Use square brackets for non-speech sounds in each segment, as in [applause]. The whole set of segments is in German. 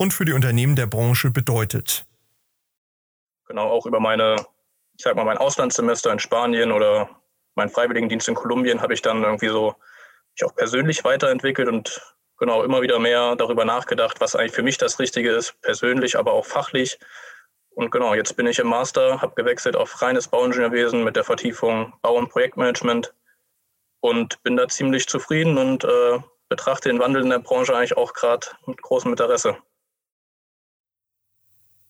und für die Unternehmen der Branche bedeutet. Genau, auch über meine, ich sag mal, mein Auslandssemester in Spanien oder meinen Freiwilligendienst in Kolumbien habe ich dann irgendwie so mich auch persönlich weiterentwickelt und genau immer wieder mehr darüber nachgedacht, was eigentlich für mich das Richtige ist, persönlich, aber auch fachlich. Und genau, jetzt bin ich im Master, habe gewechselt auf reines Bauingenieurwesen mit der Vertiefung Bau- und Projektmanagement und bin da ziemlich zufrieden und äh, betrachte den Wandel in der Branche eigentlich auch gerade mit großem Interesse.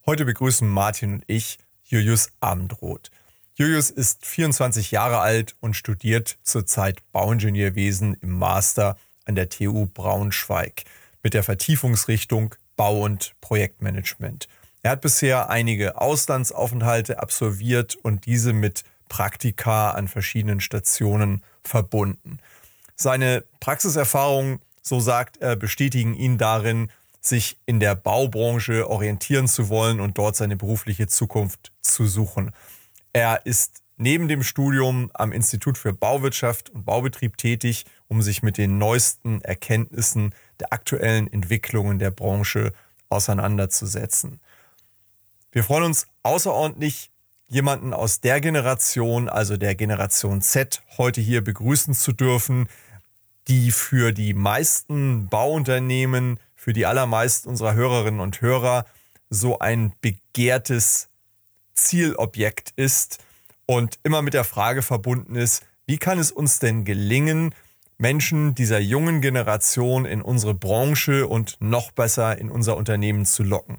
Heute begrüßen Martin und ich Julius Abendroth. Julius ist 24 Jahre alt und studiert zurzeit Bauingenieurwesen im Master an der TU Braunschweig mit der Vertiefungsrichtung Bau- und Projektmanagement. Er hat bisher einige Auslandsaufenthalte absolviert und diese mit Praktika an verschiedenen Stationen verbunden. Seine Praxiserfahrungen, so sagt er, bestätigen ihn darin, sich in der Baubranche orientieren zu wollen und dort seine berufliche Zukunft zu suchen. Er ist neben dem Studium am Institut für Bauwirtschaft und Baubetrieb tätig, um sich mit den neuesten Erkenntnissen der aktuellen Entwicklungen der Branche auseinanderzusetzen. Wir freuen uns außerordentlich, jemanden aus der Generation, also der Generation Z, heute hier begrüßen zu dürfen, die für die meisten Bauunternehmen, für die allermeisten unserer Hörerinnen und Hörer so ein begehrtes Zielobjekt ist und immer mit der Frage verbunden ist, wie kann es uns denn gelingen, Menschen dieser jungen Generation in unsere Branche und noch besser in unser Unternehmen zu locken.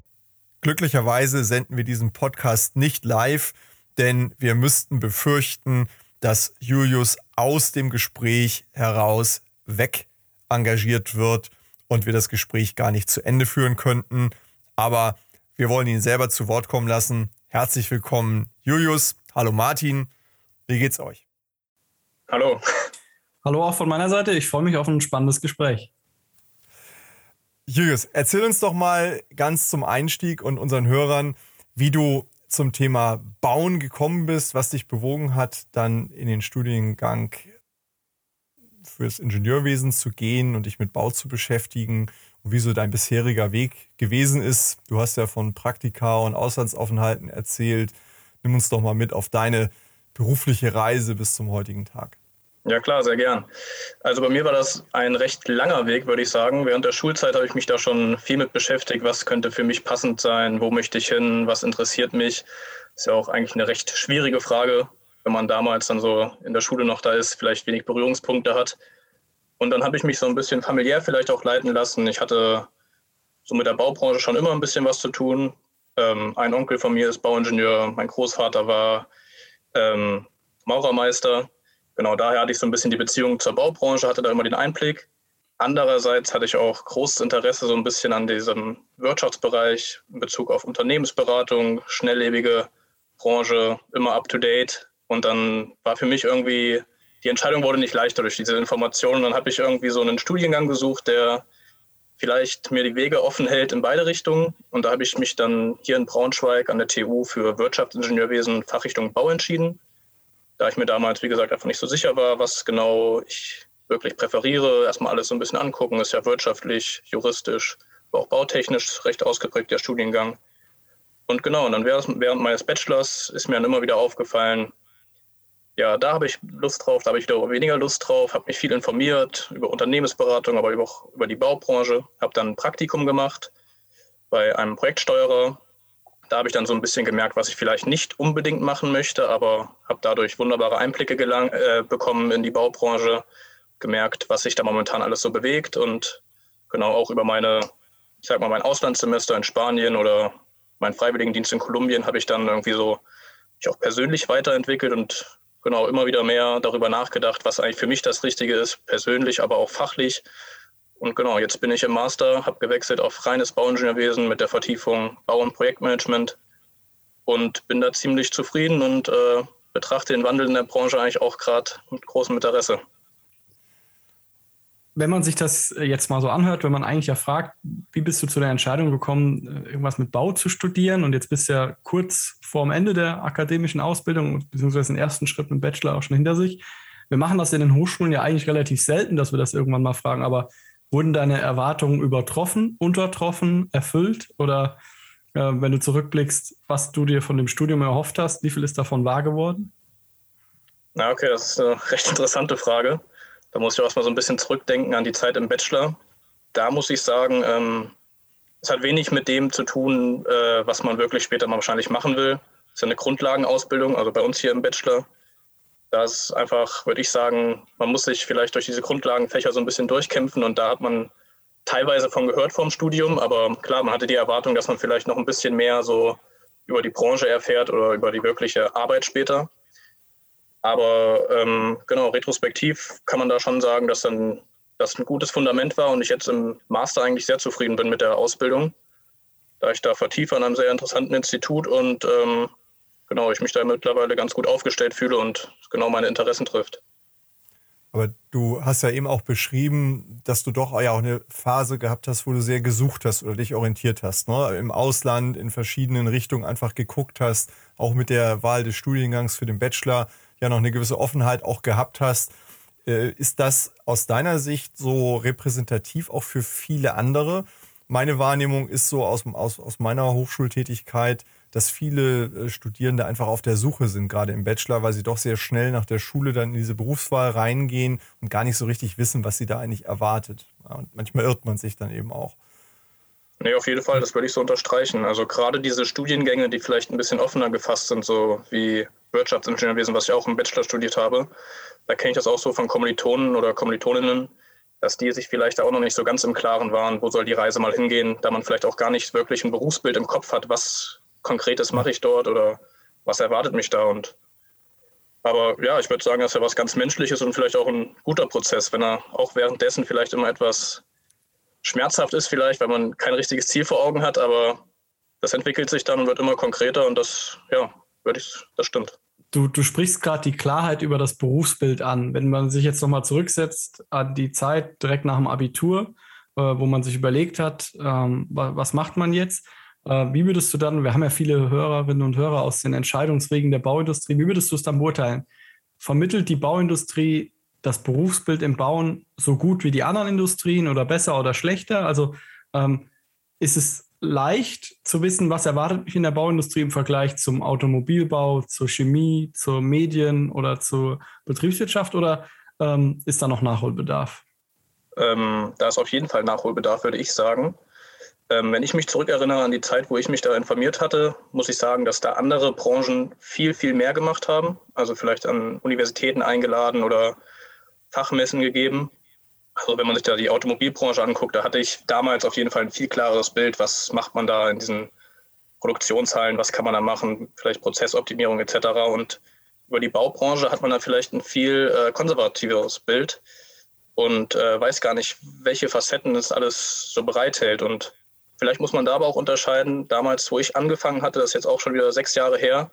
Glücklicherweise senden wir diesen Podcast nicht live, denn wir müssten befürchten, dass Julius aus dem Gespräch heraus weg engagiert wird und wir das Gespräch gar nicht zu Ende führen könnten. Aber wir wollen ihn selber zu Wort kommen lassen. Herzlich willkommen, Julius. Hallo Martin. Wie geht's euch? Hallo. Hallo auch von meiner Seite. Ich freue mich auf ein spannendes Gespräch. Julius, erzähl uns doch mal ganz zum Einstieg und unseren Hörern, wie du zum Thema Bauen gekommen bist, was dich bewogen hat, dann in den Studiengang fürs Ingenieurwesen zu gehen und dich mit Bau zu beschäftigen und wie so dein bisheriger Weg gewesen ist. Du hast ja von Praktika und Auslandsaufenthalten erzählt. Nimm uns doch mal mit auf deine berufliche Reise bis zum heutigen Tag. Ja klar, sehr gern. Also bei mir war das ein recht langer Weg, würde ich sagen. Während der Schulzeit habe ich mich da schon viel mit beschäftigt, was könnte für mich passend sein, wo möchte ich hin, was interessiert mich. Ist ja auch eigentlich eine recht schwierige Frage, wenn man damals dann so in der Schule noch da ist, vielleicht wenig Berührungspunkte hat. Und dann habe ich mich so ein bisschen familiär vielleicht auch leiten lassen. Ich hatte so mit der Baubranche schon immer ein bisschen was zu tun. Ähm, ein Onkel von mir ist Bauingenieur, mein Großvater war ähm, Maurermeister genau daher hatte ich so ein bisschen die Beziehung zur Baubranche, hatte da immer den Einblick. Andererseits hatte ich auch großes Interesse so ein bisschen an diesem Wirtschaftsbereich in Bezug auf Unternehmensberatung, schnelllebige Branche, immer up to date. Und dann war für mich irgendwie, die Entscheidung wurde nicht leichter durch diese Informationen. Dann habe ich irgendwie so einen Studiengang gesucht, der vielleicht mir die Wege offen hält in beide Richtungen. Und da habe ich mich dann hier in Braunschweig an der TU für Wirtschaftsingenieurwesen Fachrichtung Bau entschieden da ich mir damals, wie gesagt, einfach nicht so sicher war, was genau ich wirklich präferiere, erstmal alles so ein bisschen angucken, ist ja wirtschaftlich, juristisch, aber auch bautechnisch recht ausgeprägt der Studiengang. Und genau, und dann während meines Bachelors ist mir dann immer wieder aufgefallen, ja, da habe ich Lust drauf, da habe ich wieder weniger Lust drauf, habe mich viel informiert über Unternehmensberatung, aber auch über die Baubranche, habe dann ein Praktikum gemacht bei einem Projektsteuerer. Da habe ich dann so ein bisschen gemerkt, was ich vielleicht nicht unbedingt machen möchte, aber habe dadurch wunderbare Einblicke gelang, äh, bekommen in die Baubranche, gemerkt, was sich da momentan alles so bewegt und genau auch über meine, ich sag mal, mein Auslandssemester in Spanien oder mein Freiwilligendienst in Kolumbien habe ich dann irgendwie so mich auch persönlich weiterentwickelt und genau immer wieder mehr darüber nachgedacht, was eigentlich für mich das Richtige ist, persönlich, aber auch fachlich Und genau, jetzt bin ich im Master, habe gewechselt auf reines Bauingenieurwesen mit der Vertiefung Bau- und Projektmanagement und bin da ziemlich zufrieden und äh, betrachte den Wandel in der Branche eigentlich auch gerade mit großem Interesse. Wenn man sich das jetzt mal so anhört, wenn man eigentlich ja fragt, wie bist du zu der Entscheidung gekommen, irgendwas mit Bau zu studieren und jetzt bist du ja kurz vorm Ende der akademischen Ausbildung, beziehungsweise den ersten Schritt mit Bachelor auch schon hinter sich. Wir machen das in den Hochschulen ja eigentlich relativ selten, dass wir das irgendwann mal fragen, aber wurden deine Erwartungen übertroffen, untertroffen, erfüllt oder äh, wenn du zurückblickst, was du dir von dem Studium erhofft hast, wie viel ist davon wahr geworden? Na, okay, das ist eine [laughs] recht interessante Frage. Da muss ich auch erstmal so ein bisschen zurückdenken an die Zeit im Bachelor. Da muss ich sagen, ähm, es hat wenig mit dem zu tun, äh, was man wirklich später mal wahrscheinlich machen will. Es ist eine Grundlagenausbildung, also bei uns hier im Bachelor. Da ist einfach, würde ich sagen, man muss sich vielleicht durch diese Grundlagenfächer so ein bisschen durchkämpfen und da hat man teilweise von gehört vom Studium, aber klar, man hatte die Erwartung, dass man vielleicht noch ein bisschen mehr so über die Branche erfährt oder über die wirkliche Arbeit später. Aber ähm, genau, retrospektiv kann man da schon sagen, dass dann das ein gutes Fundament war und ich jetzt im Master eigentlich sehr zufrieden bin mit der Ausbildung, da ich da vertiefe an einem sehr interessanten Institut und ähm, genau, ich mich da mittlerweile ganz gut aufgestellt fühle und genau meine Interessen trifft. Aber du hast ja eben auch beschrieben, dass du doch ja auch eine Phase gehabt hast, wo du sehr gesucht hast oder dich orientiert hast. Ne? Im Ausland, in verschiedenen Richtungen einfach geguckt hast, auch mit der Wahl des Studiengangs für den Bachelor ja noch eine gewisse Offenheit auch gehabt hast. Äh, ist das aus deiner Sicht so repräsentativ auch für viele andere? Meine Wahrnehmung ist so aus, aus, aus meiner Hochschultätigkeit, dass viele äh, Studierende einfach auf der Suche sind, gerade im Bachelor, weil sie doch sehr schnell nach der Schule dann in diese Berufswahl reingehen und gar nicht so richtig wissen, was sie da eigentlich erwartet. und manchmal irrt man sich dann eben auch. Nee, auf jeden Fall, das würde ich so unterstreichen. Also gerade diese Studiengänge, die vielleicht ein bisschen offener gefasst sind, so wie Wirtschaftsingenieurwesen, was ich auch im Bachelor studiert habe, da kenne ich das auch so von Kommilitonen oder Kommilitoninnen, dass die sich vielleicht auch noch nicht so ganz im Klaren waren, wo soll die Reise mal hingehen, da man vielleicht auch gar nicht wirklich ein Berufsbild im Kopf hat, was Konkretes mache ich dort oder was erwartet mich da und aber ja, ich würde sagen, das ist ja was ganz Menschliches und vielleicht auch ein guter Prozess, wenn er auch währenddessen vielleicht immer etwas schmerzhaft ist, vielleicht, weil man kein richtiges Ziel vor Augen hat, aber das entwickelt sich dann und wird immer konkreter und das, ja, würde ich, das stimmt. Du, du sprichst gerade die Klarheit über das Berufsbild an. Wenn man sich jetzt nochmal zurücksetzt an die Zeit direkt nach dem Abitur, äh, wo man sich überlegt hat, ähm, was macht man jetzt? Äh, wie würdest du dann, wir haben ja viele Hörerinnen und Hörer aus den Entscheidungswegen der Bauindustrie, wie würdest du es dann beurteilen? Vermittelt die Bauindustrie das Berufsbild im Bauen so gut wie die anderen Industrien oder besser oder schlechter? Also ähm, ist es leicht zu wissen, was erwartet mich in der Bauindustrie im Vergleich zum Automobilbau, zur Chemie, zur Medien oder zur Betriebswirtschaft oder ähm, ist da noch Nachholbedarf? Ähm, da ist auf jeden Fall Nachholbedarf, würde ich sagen. Ähm, wenn ich mich zurückerinnere an die Zeit, wo ich mich da informiert hatte, muss ich sagen, dass da andere Branchen viel, viel mehr gemacht haben. Also vielleicht an Universitäten eingeladen oder Fachmessen gegeben. Also wenn man sich da die Automobilbranche anguckt, da hatte ich damals auf jeden Fall ein viel klareres Bild, was macht man da in diesen Produktionshallen, was kann man da machen, vielleicht Prozessoptimierung etc. Und über die Baubranche hat man da vielleicht ein viel äh, konservativeres Bild und äh, weiß gar nicht, welche Facetten es alles so bereithält. Und Vielleicht muss man da aber auch unterscheiden. Damals, wo ich angefangen hatte, das ist jetzt auch schon wieder sechs Jahre her,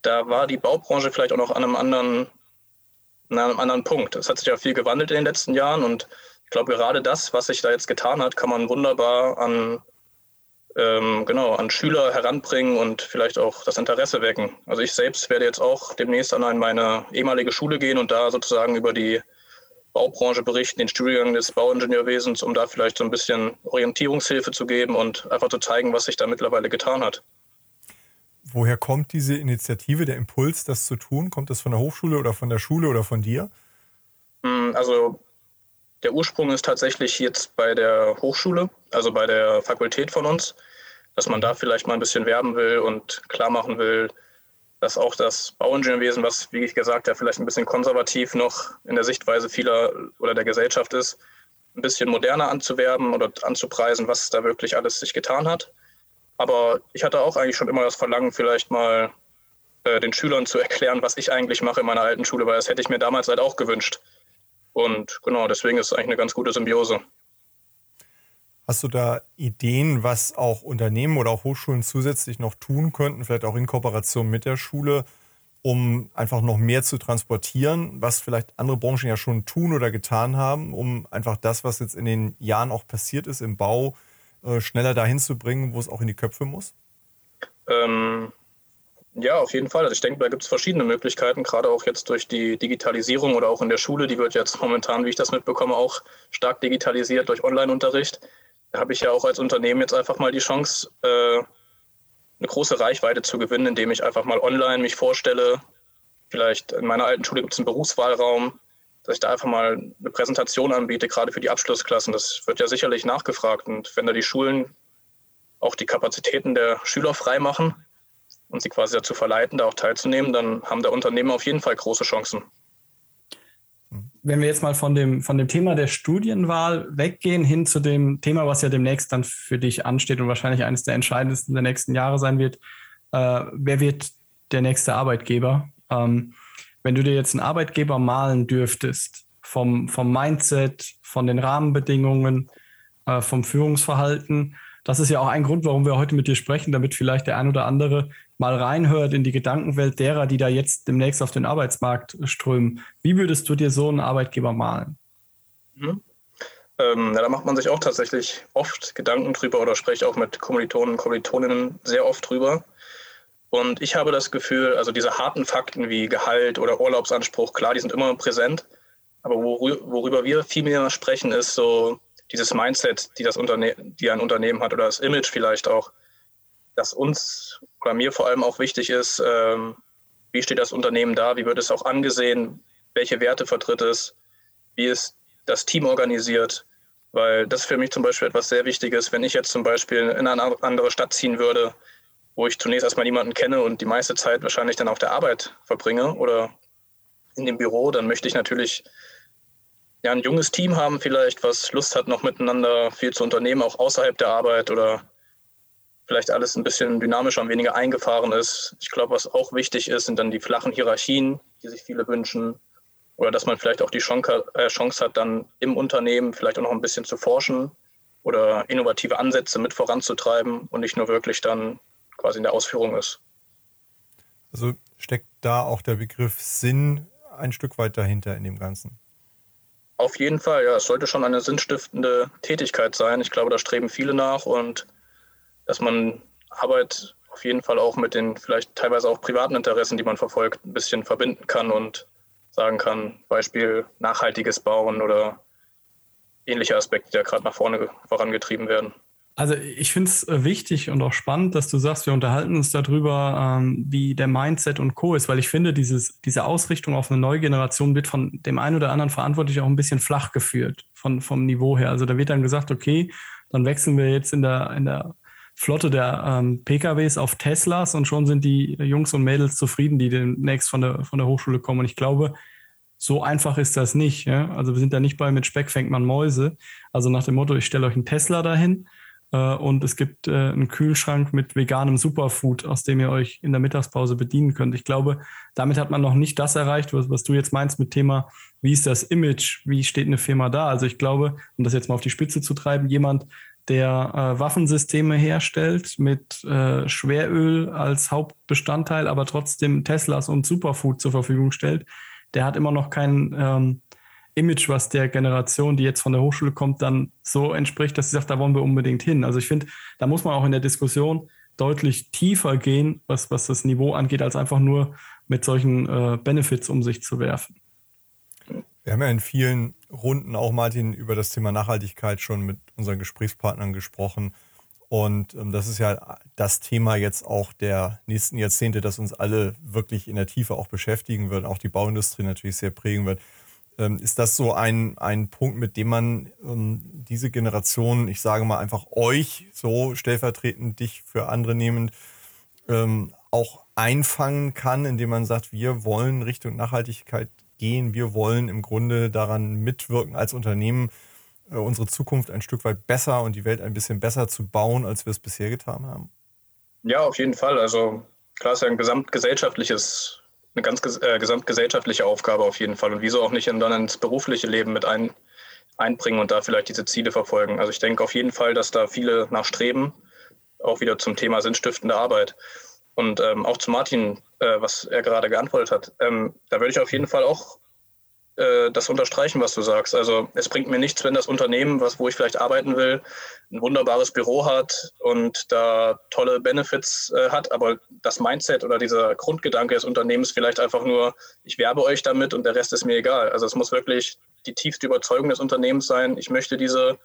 da war die Baubranche vielleicht auch noch an einem anderen, an einem anderen Punkt. Es hat sich ja viel gewandelt in den letzten Jahren und ich glaube, gerade das, was sich da jetzt getan hat, kann man wunderbar an, ähm, genau, an Schüler heranbringen und vielleicht auch das Interesse wecken. Also ich selbst werde jetzt auch demnächst an meine ehemalige Schule gehen und da sozusagen über die Baubranche berichten, den Studiengang des Bauingenieurwesens, um da vielleicht so ein bisschen Orientierungshilfe zu geben und einfach zu zeigen, was sich da mittlerweile getan hat. Woher kommt diese Initiative, der Impuls, das zu tun? Kommt das von der Hochschule oder von der Schule oder von dir? Hm, also der Ursprung ist tatsächlich jetzt bei der Hochschule, also bei der Fakultät von uns, dass man da vielleicht mal ein bisschen werben will und klar machen will, dass auch das Bauingenieurwesen, was, wie ich gesagt habe, vielleicht ein bisschen konservativ noch in der Sichtweise vieler oder der Gesellschaft ist, ein bisschen moderner anzuwerben oder anzupreisen, was da wirklich alles sich getan hat. Aber ich hatte auch eigentlich schon immer das Verlangen, vielleicht mal äh, den Schülern zu erklären, was ich eigentlich mache in meiner alten Schule, weil das hätte ich mir damals halt auch gewünscht. Und genau, deswegen ist es eigentlich eine ganz gute Symbiose. Hast du da Ideen, was auch Unternehmen oder auch Hochschulen zusätzlich noch tun könnten, vielleicht auch in Kooperation mit der Schule, um einfach noch mehr zu transportieren, was vielleicht andere Branchen ja schon tun oder getan haben, um einfach das, was jetzt in den Jahren auch passiert ist im Bau, äh, schneller dahin zu bringen, wo es auch in die Köpfe muss? Ähm, ja, auf jeden Fall. Also ich denke, da gibt es verschiedene Möglichkeiten, gerade auch jetzt durch die Digitalisierung oder auch in der Schule. Die wird jetzt momentan, wie ich das mitbekomme, auch stark digitalisiert durch Online-Unterricht. Da habe ich ja auch als Unternehmen jetzt einfach mal die Chance, äh, eine große Reichweite zu gewinnen, indem ich einfach mal online mich vorstelle. Vielleicht in meiner alten Schule gibt es einen Berufswahlraum, dass ich da einfach mal eine Präsentation anbiete, gerade für die Abschlussklassen. Das wird ja sicherlich nachgefragt. Und wenn da die Schulen auch die Kapazitäten der Schüler freimachen, und sie quasi dazu verleiten, da auch teilzunehmen, dann haben der Unternehmen auf jeden Fall große Chancen. Wenn wir jetzt mal von dem, von dem Thema der Studienwahl weggehen, hin zu dem Thema, was ja demnächst dann für dich ansteht und wahrscheinlich eines der entscheidendsten der nächsten Jahre sein wird, äh, wer wird der nächste Arbeitgeber? Ähm, wenn du dir jetzt einen Arbeitgeber malen dürftest, vom, vom Mindset, von den Rahmenbedingungen, äh, vom Führungsverhalten, das ist ja auch ein Grund, warum wir heute mit dir sprechen, damit vielleicht der ein oder andere mal reinhört in die Gedankenwelt derer, die da jetzt demnächst auf den Arbeitsmarkt strömen. Wie würdest du dir so einen Arbeitgeber malen? Mhm. Ähm, ja, da macht man sich auch tatsächlich oft Gedanken drüber oder spricht auch mit Kommilitonen und Kommilitoninnen sehr oft drüber. Und ich habe das Gefühl, also diese harten Fakten wie Gehalt oder Urlaubsanspruch, klar, die sind immer präsent. Aber worüber wir viel mehr sprechen, ist so dieses Mindset, die, das Unterne die ein Unternehmen hat oder das Image vielleicht auch dass uns oder mir vor allem auch wichtig ist, ähm, wie steht das Unternehmen da, wie wird es auch angesehen, welche Werte vertritt es, wie ist das Team organisiert, weil das für mich zum Beispiel etwas sehr Wichtiges, wenn ich jetzt zum Beispiel in eine andere Stadt ziehen würde, wo ich zunächst erstmal niemanden kenne und die meiste Zeit wahrscheinlich dann auf der Arbeit verbringe oder in dem Büro, dann möchte ich natürlich ja, ein junges Team haben vielleicht, was Lust hat, noch miteinander viel zu unternehmen, auch außerhalb der Arbeit oder vielleicht alles ein bisschen dynamischer und weniger eingefahren ist. Ich glaube, was auch wichtig ist, sind dann die flachen Hierarchien, die sich viele wünschen. Oder dass man vielleicht auch die äh, Chance hat, dann im Unternehmen vielleicht auch noch ein bisschen zu forschen oder innovative Ansätze mit voranzutreiben und nicht nur wirklich dann quasi in der Ausführung ist. Also steckt da auch der Begriff Sinn ein Stück weit dahinter in dem Ganzen? Auf jeden Fall, ja. Es sollte schon eine sinnstiftende Tätigkeit sein. Ich glaube, da streben viele nach und dass man Arbeit auf jeden Fall auch mit den vielleicht teilweise auch privaten Interessen, die man verfolgt, ein bisschen verbinden kann und sagen kann, Beispiel nachhaltiges Bauen oder ähnliche Aspekte, die ja gerade nach vorne vorangetrieben werden. Also ich finde es äh, wichtig und auch spannend, dass du sagst, wir unterhalten uns darüber, ähm, wie der Mindset und Co. ist, weil ich finde, dieses, diese Ausrichtung auf eine neue Generation wird von dem einen oder anderen verantwortlich auch ein bisschen flach geführt von, vom Niveau her. Also da wird dann gesagt, okay, dann wechseln wir jetzt in der, in der Flotte der ähm, PKWs auf Teslas und schon sind die Jungs und Mädels zufrieden, die demnächst von der, von der Hochschule kommen. Und ich glaube, so einfach ist das nicht. Ja? Also wir sind da nicht bei mit Speck fängt man Mäuse. Also nach dem Motto, ich stelle euch einen Tesla dahin und es gibt äh, einen Kühlschrank mit veganem Superfood, aus dem ihr euch in der Mittagspause bedienen könnt. Ich glaube, damit hat man noch nicht das erreicht, was, was du jetzt meinst mit Thema, wie ist das Image, wie steht eine Firma da. Also ich glaube, um das jetzt mal auf die Spitze zu treiben, jemand, der äh, Waffensysteme herstellt mit äh, Schweröl als Hauptbestandteil, aber trotzdem Teslas und Superfood zur Verfügung stellt, der hat immer noch kein ähm, Image, was der Generation, die jetzt von der Hochschule kommt, dann so entspricht, dass sie sagt, da wollen wir unbedingt hin. Also ich finde, da muss man auch in der Diskussion deutlich tiefer gehen, was, was das Niveau angeht, als einfach nur mit solchen äh, Benefits um sich zu werfen. Wir haben ja in vielen Runden auch, Martin, über das Thema Nachhaltigkeit schon mit unseren Gesprächspartnern gesprochen. Und ähm, das ist ja das Thema jetzt auch der nächsten Jahrzehnte, das uns alle wirklich in der Tiefe auch beschäftigen wird, auch die Bauindustrie natürlich sehr prägen wird. Ähm, ist das so ein, ein Punkt, mit dem man ähm, diese Generation, ich sage mal einfach euch, so stellvertretend dich für andere nehmend, ähm, auch einfangen kann, indem man sagt, wir wollen Richtung Nachhaltigkeit gehen. Wir wollen im Grunde daran mitwirken, als Unternehmen äh, unsere Zukunft ein Stück weit besser und die Welt ein bisschen besser zu bauen, als wir es bisher getan haben? Ja, auf jeden Fall. Also klar ist ja ein gesamtgesellschaftliches, eine ganz äh, gesamtgesellschaftliche Aufgabe auf jeden Fall. Und wieso auch nicht in, dann ins berufliche Leben mit ein, einbringen und da vielleicht diese Ziele verfolgen. Also ich denke auf jeden Fall, dass da viele nachstreben, auch wieder zum Thema sinnstiftende Arbeit. Und ähm, auch zu Martin, äh, was er gerade geantwortet hat, ähm, da würde ich auf jeden Fall auch äh, das unterstreichen, was du sagst. Also es bringt mir nichts, wenn das Unternehmen, was, wo ich vielleicht arbeiten will, ein wunderbares Büro hat und da tolle Benefits äh, hat, aber das Mindset oder dieser Grundgedanke des Unternehmens vielleicht einfach nur, ich werbe euch damit und der Rest ist mir egal. Also es muss wirklich die tiefste Überzeugung des Unternehmens sein. Ich möchte diese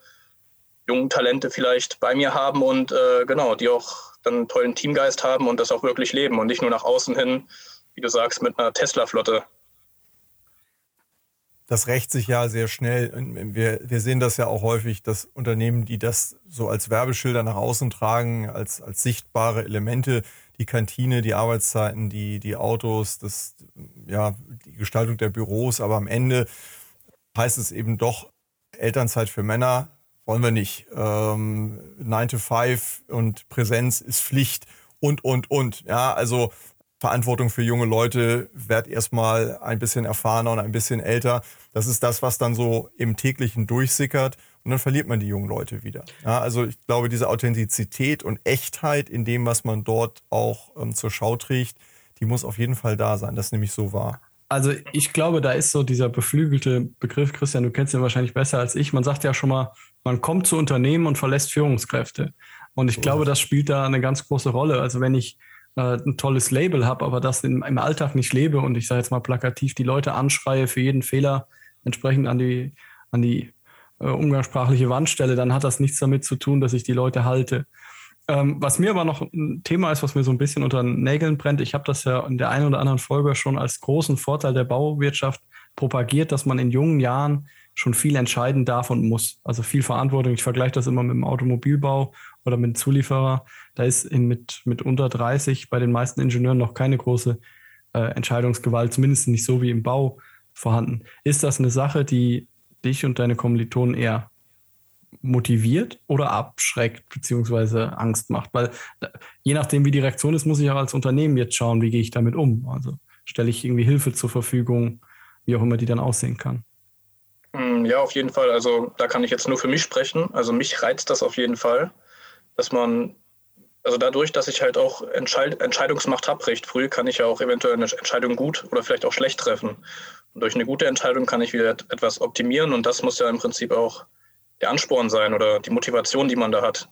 jungen Talente vielleicht bei mir haben und äh, genau, die auch dann einen tollen Teamgeist haben und das auch wirklich leben und nicht nur nach außen hin, wie du sagst, mit einer Tesla-Flotte. Das rächt sich ja sehr schnell. Wir, wir sehen das ja auch häufig, dass Unternehmen, die das so als Werbeschilder nach außen tragen, als, als sichtbare Elemente, die Kantine, die Arbeitszeiten, die, die Autos, das, ja, die Gestaltung der Büros, aber am Ende heißt es eben doch Elternzeit für Männer, wollen wir nicht. Ähm, 9 to 5 und Präsenz ist Pflicht und, und, und. Ja, also Verantwortung für junge Leute, werd erstmal ein bisschen erfahrener und ein bisschen älter. Das ist das, was dann so im täglichen durchsickert und dann verliert man die jungen Leute wieder. Ja, also ich glaube, diese Authentizität und Echtheit in dem, was man dort auch ähm, zur Schau trägt, die muss auf jeden Fall da sein. Das ist nämlich so wahr. Also ich glaube, da ist so dieser beflügelte Begriff, Christian, du kennst ihn wahrscheinlich besser als ich. Man sagt ja schon mal, man kommt zu Unternehmen und verlässt Führungskräfte. Und ich so glaube, das spielt da eine ganz große Rolle. Also wenn ich äh, ein tolles Label habe, aber das in, im Alltag nicht lebe und ich sage jetzt mal plakativ die Leute anschreie für jeden Fehler entsprechend an die, an die äh, umgangssprachliche Wand stelle, dann hat das nichts damit zu tun, dass ich die Leute halte. Ähm, was mir aber noch ein Thema ist, was mir so ein bisschen unter den Nägeln brennt, ich habe das ja in der einen oder anderen Folge schon als großen Vorteil der Bauwirtschaft propagiert, dass man in jungen Jahren schon viel entscheiden darf und muss. Also viel Verantwortung. Ich vergleiche das immer mit dem Automobilbau oder mit dem Zulieferer. Da ist in, mit, mit unter 30 bei den meisten Ingenieuren noch keine große äh, Entscheidungsgewalt, zumindest nicht so wie im Bau vorhanden. Ist das eine Sache, die dich und deine Kommilitonen eher motiviert oder abschreckt beziehungsweise Angst macht? Weil je nachdem, wie die Reaktion ist, muss ich auch als Unternehmen jetzt schauen, wie gehe ich damit um. Also stelle ich irgendwie Hilfe zur Verfügung, wie auch immer die dann aussehen kann. Hm, ja, auf jeden Fall. Also da kann ich jetzt nur für mich sprechen. Also mich reizt das auf jeden Fall, dass man, also dadurch, dass ich halt auch Entscheid Entscheidungsmacht habe recht früh, kann ich ja auch eventuell eine Entscheidung gut oder vielleicht auch schlecht treffen. Und durch eine gute Entscheidung kann ich wieder etwas optimieren und das muss ja im Prinzip auch der Ansporn sein oder die Motivation, die man da hat.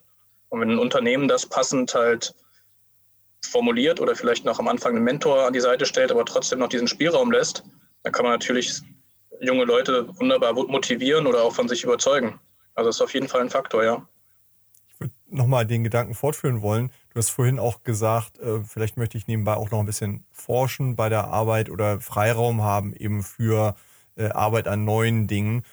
Und wenn ein Unternehmen das passend halt formuliert oder vielleicht noch am Anfang einen Mentor an die Seite stellt, aber trotzdem noch diesen Spielraum lässt, dann kann man natürlich junge Leute wunderbar motivieren oder auch von sich überzeugen. Also ist auf jeden Fall ein Faktor, ja. Nochmal den Gedanken fortführen wollen. Du hast vorhin auch gesagt, äh, vielleicht möchte ich nebenbei auch noch ein bisschen forschen bei der Arbeit oder Freiraum haben eben für äh, Arbeit an neuen Dingen.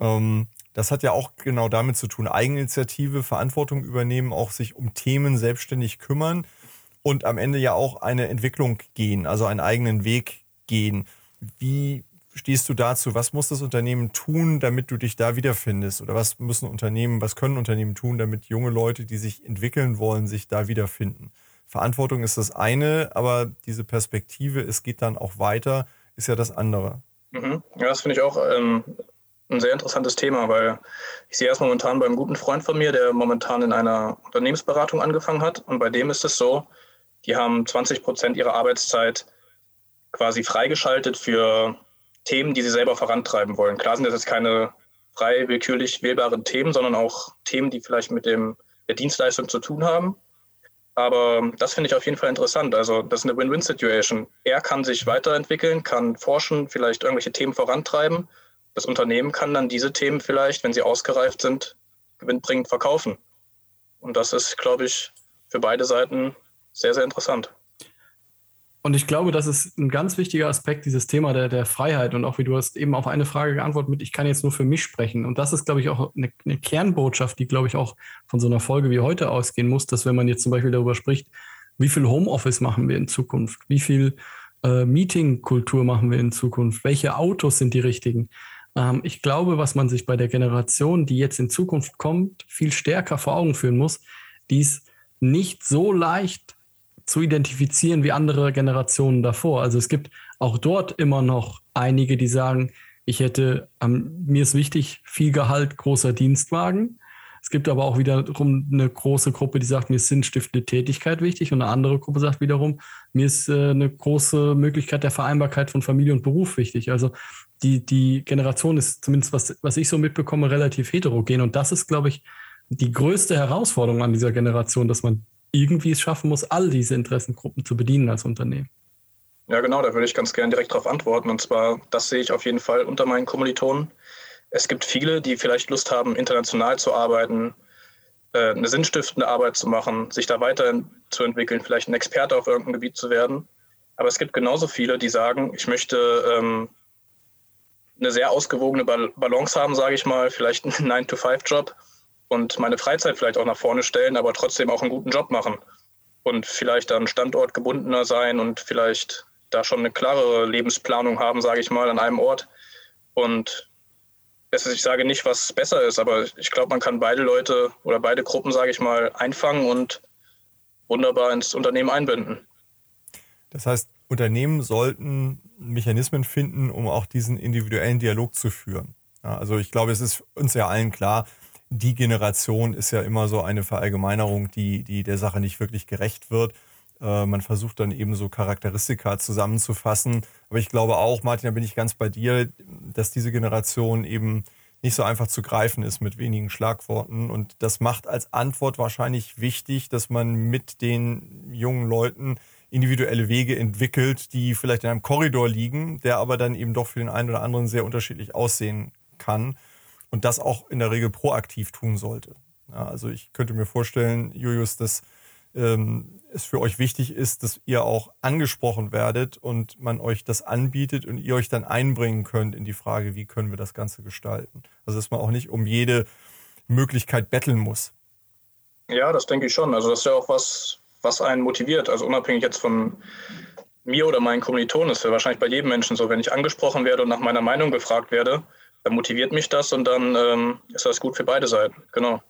Ähm, das hat ja auch genau damit zu tun, Eigeninitiative, Verantwortung übernehmen, auch sich um Themen selbstständig kümmern und am Ende ja auch eine Entwicklung gehen, also einen eigenen Weg gehen. Wie stehst du dazu? Was muss das Unternehmen tun, damit du dich da wiederfindest? Oder was müssen Unternehmen, was können Unternehmen tun, damit junge Leute, die sich entwickeln wollen, sich da wiederfinden? Verantwortung ist das eine, aber diese Perspektive, es geht dann auch weiter, ist ja das andere. Mhm. Ja, das finde ich auch ähm, ein sehr interessantes Thema, weil ich sehe es momentan beim guten Freund von mir, der momentan in einer Unternehmensberatung angefangen hat. Und bei dem ist es so, die haben 20 Prozent ihrer Arbeitszeit quasi freigeschaltet für Themen, die sie selber vorantreiben wollen. Klar sind das jetzt keine frei willkürlich wählbaren Themen, sondern auch Themen, die vielleicht mit dem, der Dienstleistung zu tun haben. Aber das finde ich auf jeden Fall interessant. Also das ist eine Win-Win-Situation. Er kann sich weiterentwickeln, kann forschen, vielleicht irgendwelche Themen vorantreiben das Unternehmen kann dann diese Themen vielleicht, wenn sie ausgereift sind, gewinnbringend verkaufen. Und das ist, glaube ich, für beide Seiten sehr, sehr interessant. Und ich glaube, das ist ein ganz wichtiger Aspekt, dieses Thema der, der Freiheit. Und auch wie du hast eben auf eine Frage geantwortet mit, ich kann jetzt nur für mich sprechen. Und das ist, glaube ich, auch eine, eine Kernbotschaft, die, glaube ich, auch von so einer Folge wie heute ausgehen muss, dass wenn man jetzt zum Beispiel darüber spricht, wie viel Homeoffice machen wir in Zukunft, wie viel äh, Meetingkultur machen wir in Zukunft, welche Autos sind die richtigen, ähm, ich glaube, was man sich bei der Generation, die jetzt in Zukunft kommt, viel stärker vor Augen führen muss, die ist nicht so leicht zu identifizieren wie andere Generationen davor. Also es gibt auch dort immer noch einige, die sagen, ich hätte, ähm, mir ist wichtig, viel Gehalt, großer Dienstwagen. Es gibt aber auch wiederum eine große Gruppe, die sagt, mir ist sinnstiftende Tätigkeit wichtig und eine andere Gruppe sagt wiederum, mir ist äh, eine große Möglichkeit der Vereinbarkeit von Familie und Beruf wichtig. Also die, die Generation ist zumindest, was, was ich so mitbekomme, relativ heterogen und das ist, glaube ich, die größte Herausforderung an dieser Generation, dass man irgendwie es schaffen muss, all diese Interessengruppen zu bedienen als Unternehmen. Ja, genau, da würde ich ganz gerne direkt darauf antworten. Und zwar, das sehe ich auf jeden Fall unter meinen Kommilitonen. Es gibt viele, die vielleicht Lust haben, international zu arbeiten, äh, eine sinnstiftende Arbeit zu machen, sich da weiterzuentwickeln, vielleicht ein Experte auf irgendeinem Gebiet zu werden. Aber es gibt genauso viele, die sagen, ich möchte ähm, eine sehr ausgewogene Balance haben, sage ich mal, vielleicht einen [laughs] 9-to-5-Job und meine Freizeit vielleicht auch nach vorne stellen, aber trotzdem auch einen guten Job machen und vielleicht dann standortgebundener sein und vielleicht da schon eine klarere Lebensplanung haben, sage ich mal, an einem Ort. Und ist, ich sage nicht, was besser ist, aber ich glaube, man kann beide Leute oder beide Gruppen, sage ich mal, einfangen und wunderbar ins Unternehmen einbinden. Das heißt, Unternehmen sollten Mechanismen finden, um auch diesen individuellen Dialog zu führen. Also ich glaube, es ist uns ja allen klar, die Generation ist ja immer so eine Verallgemeinerung, die, die der Sache nicht wirklich gerecht wird. Äh, man versucht dann eben so Charakteristika zusammenzufassen. Aber ich glaube auch, Martin, da bin ich ganz bei dir, dass diese Generation eben nicht so einfach zu greifen ist mit wenigen Schlagworten. Und das macht als Antwort wahrscheinlich wichtig, dass man mit den jungen Leuten individuelle Wege entwickelt, die vielleicht in einem Korridor liegen, der aber dann eben doch für den einen oder anderen sehr unterschiedlich aussehen kann und das auch in der Regel proaktiv tun sollte. Ja, also ich könnte mir vorstellen, Julius, dass ähm, es für euch wichtig ist, dass ihr auch angesprochen werdet und man euch das anbietet und ihr euch dann einbringen könnt in die Frage, wie können wir das Ganze gestalten. Also dass man auch nicht um jede Möglichkeit betteln muss. Ja, das denke ich schon. Also das ist ja auch was, was einen motiviert. Also unabhängig jetzt von mir oder meinen Kommilitonen ist ja wahrscheinlich bei jedem Menschen so, wenn ich angesprochen werde und nach meiner Meinung gefragt werde, motiviert mich das und dann ähm, ist das gut für beide Seiten. Genau.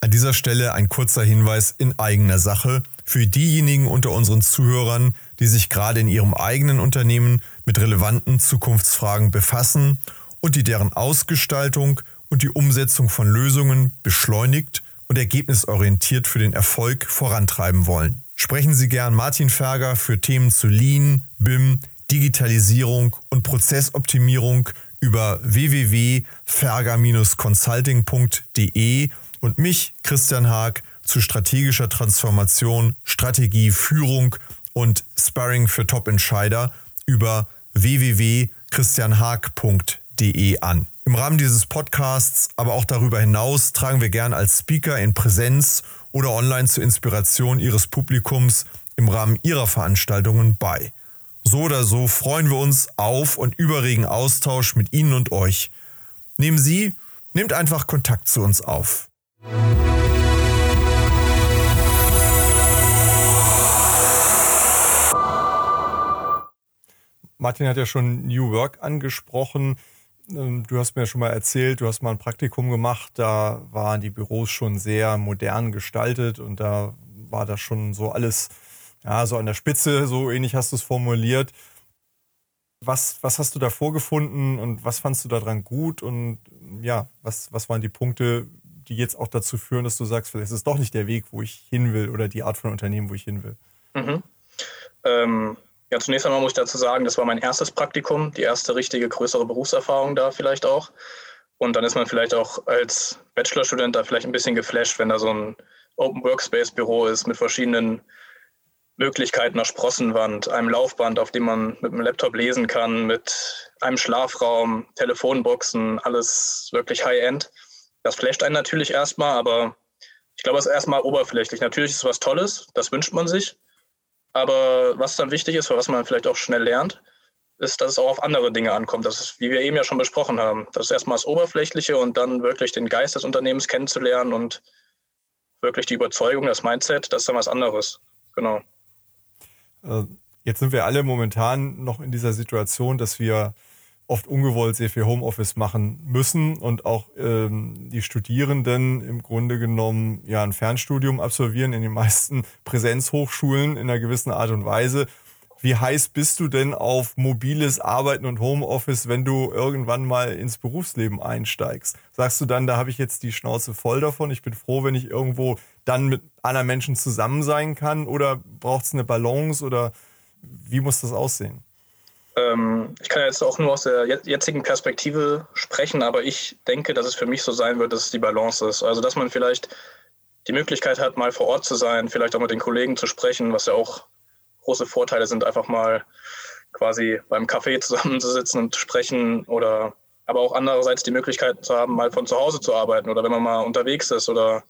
An dieser Stelle ein kurzer Hinweis in eigener Sache für diejenigen unter unseren Zuhörern, die sich gerade in ihrem eigenen Unternehmen mit relevanten Zukunftsfragen befassen und die deren Ausgestaltung und die Umsetzung von Lösungen beschleunigt und ergebnisorientiert für den Erfolg vorantreiben wollen. Sprechen Sie gern Martin Ferger für Themen zu Lean, BIM, Digitalisierung und Prozessoptimierung über www.ferger-consulting.de und mich, Christian Haag, zu strategischer Transformation, Strategie, Führung und Sparring für Top-Entscheider über www.christianhaag.de an. Im Rahmen dieses Podcasts, aber auch darüber hinaus, tragen wir gern als Speaker in Präsenz oder online zur Inspiration Ihres Publikums im Rahmen Ihrer Veranstaltungen bei. So oder so freuen wir uns auf und über regen Austausch mit Ihnen und euch. Nehmen Sie, nehmt einfach Kontakt zu uns auf. Martin hat ja schon New Work angesprochen. Ähm, du hast mir schon mal erzählt, du hast mal ein Praktikum gemacht, da waren die Büros schon sehr modern gestaltet und da war das schon so alles, ja, so an der Spitze, so ähnlich hast du es formuliert. Was, was hast du da vorgefunden und was fandst du daran gut und ja, was, was waren die Punkte, die jetzt auch dazu führen, dass du sagst, vielleicht ist es doch nicht der Weg, wo ich hin will oder die Art von Unternehmen, wo ich hin will? Mhm. Ähm, ja, zunächst einmal muss ich dazu sagen, das war mein erstes Praktikum, die erste richtige größere Berufserfahrung da vielleicht auch. Und dann ist man vielleicht auch als Bachelorstudent da vielleicht ein bisschen geflasht, wenn da so ein Open Workspace Büro ist mit verschiedenen Möglichkeiten, einer Sprossenwand, einem Laufband, auf dem man mit einem Laptop lesen kann, mit einem Schlafraum, Telefonboxen, alles wirklich High-End. Das flasht einen natürlich erstmal, aber ich glaube, es ist erstmal oberflächlich. Natürlich ist es was Tolles, das wünscht man sich. Aber was dann wichtig ist, was man vielleicht auch schnell lernt, ist, dass es auch auf andere Dinge ankommt. Das ist, wie wir eben ja schon besprochen haben. Das ist erstmal das Oberflächliche und dann wirklich den Geist des Unternehmens kennenzulernen und wirklich die Überzeugung, das Mindset, das ist dann was anderes. Genau. Äh, jetzt sind wir alle momentan noch in dieser Situation, dass wir oft ungewollt sehr viel Homeoffice machen müssen und auch ähm, die Studierenden im Grunde genommen ja ein Fernstudium absolvieren in den meisten Präsenzhochschulen in einer gewissen Art und Weise. Wie heiß bist du denn auf mobiles Arbeiten und Homeoffice, wenn du irgendwann mal ins Berufsleben einsteigst? Sagst du dann, da habe ich jetzt die Schnauze voll davon, ich bin froh, wenn ich irgendwo dann mit anderen Menschen zusammen sein kann? Oder braucht es eine Balance oder wie muss das aussehen? Ähm, ich kann jetzt auch nur aus der jetzigen Perspektive sprechen, aber ich denke, dass es für mich so sein wird, dass es die Balance ist. Also, dass man vielleicht die Möglichkeit hat, mal vor Ort zu sein, vielleicht auch mit den Kollegen zu sprechen, was ja auch große Vorteile sind, einfach mal quasi beim Kaffee [laughs] zusammenzusitzen und zu sprechen oder aber auch andererseits die Möglichkeit zu haben, mal von zu Hause zu arbeiten oder wenn man mal unterwegs ist oder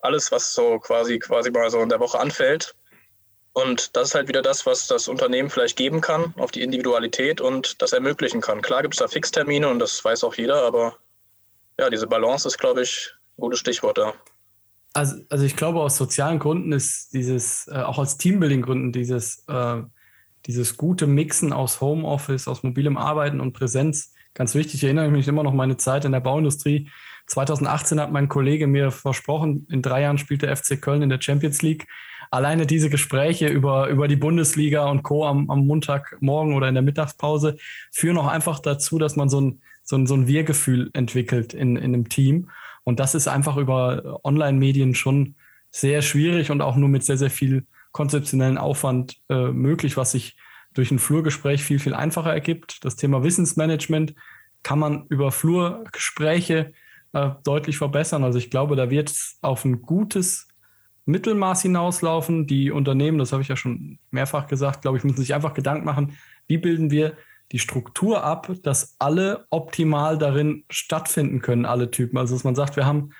alles, was so quasi quasi mal so in der Woche anfällt, und das ist halt wieder das, was das Unternehmen vielleicht geben kann auf die Individualität und das ermöglichen kann. Klar gibt es da Fixtermine und das weiß auch jeder, aber ja, diese Balance ist, glaube ich, ein gutes Stichwort da. Also, also ich glaube, aus sozialen Gründen ist dieses, äh, auch aus Teambuilding-Gründen, dieses, äh, dieses gute Mixen aus Homeoffice, aus mobilem Arbeiten und Präsenz ganz wichtig. Ich erinnere mich immer noch meine Zeit in der Bauindustrie. 2018 hat mein Kollege mir versprochen, in drei Jahren spielt der FC Köln in der Champions League alleine diese Gespräche über, über die Bundesliga und Co. am, am Montagmorgen oder in der Mittagspause führen auch einfach dazu, dass man so ein, so ein, so ein Wir-Gefühl entwickelt in, in einem Team. Und das ist einfach über Online-Medien schon sehr schwierig und auch nur mit sehr, sehr viel konzeptionellen Aufwand äh, möglich, was sich durch ein Flurgespräch viel, viel einfacher ergibt. Das Thema Wissensmanagement kann man über Flurgespräche äh, deutlich verbessern. Also ich glaube, da wird es auf ein gutes Mittelmaß hinauslaufen. Die Unternehmen, das habe ich ja schon mehrfach gesagt, glaube ich, müssen sich einfach Gedanken machen, wie bilden wir die Struktur ab, dass alle optimal darin stattfinden können, alle Typen. Also dass man sagt, wir haben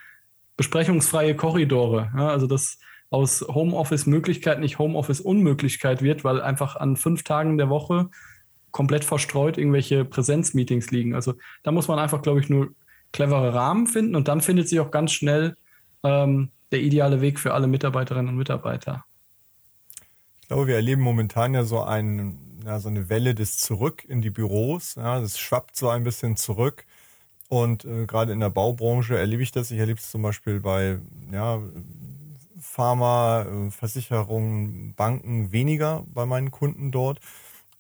besprechungsfreie Korridore. Ja, also dass aus Homeoffice-Möglichkeit nicht Homeoffice-Unmöglichkeit wird, weil einfach an fünf Tagen der Woche komplett verstreut irgendwelche Präsenzmeetings liegen. Also da muss man einfach, glaube ich, nur clevere Rahmen finden und dann findet sich auch ganz schnell ähm, der ideale Weg für alle Mitarbeiterinnen und Mitarbeiter. Ich glaube, wir erleben momentan ja so, ein, ja, so eine Welle des Zurück in die Büros. Ja, das schwappt so ein bisschen zurück. Und äh, gerade in der Baubranche erlebe ich das. Ich erlebe es zum Beispiel bei ja, Pharma, äh, Versicherungen, Banken weniger bei meinen Kunden dort,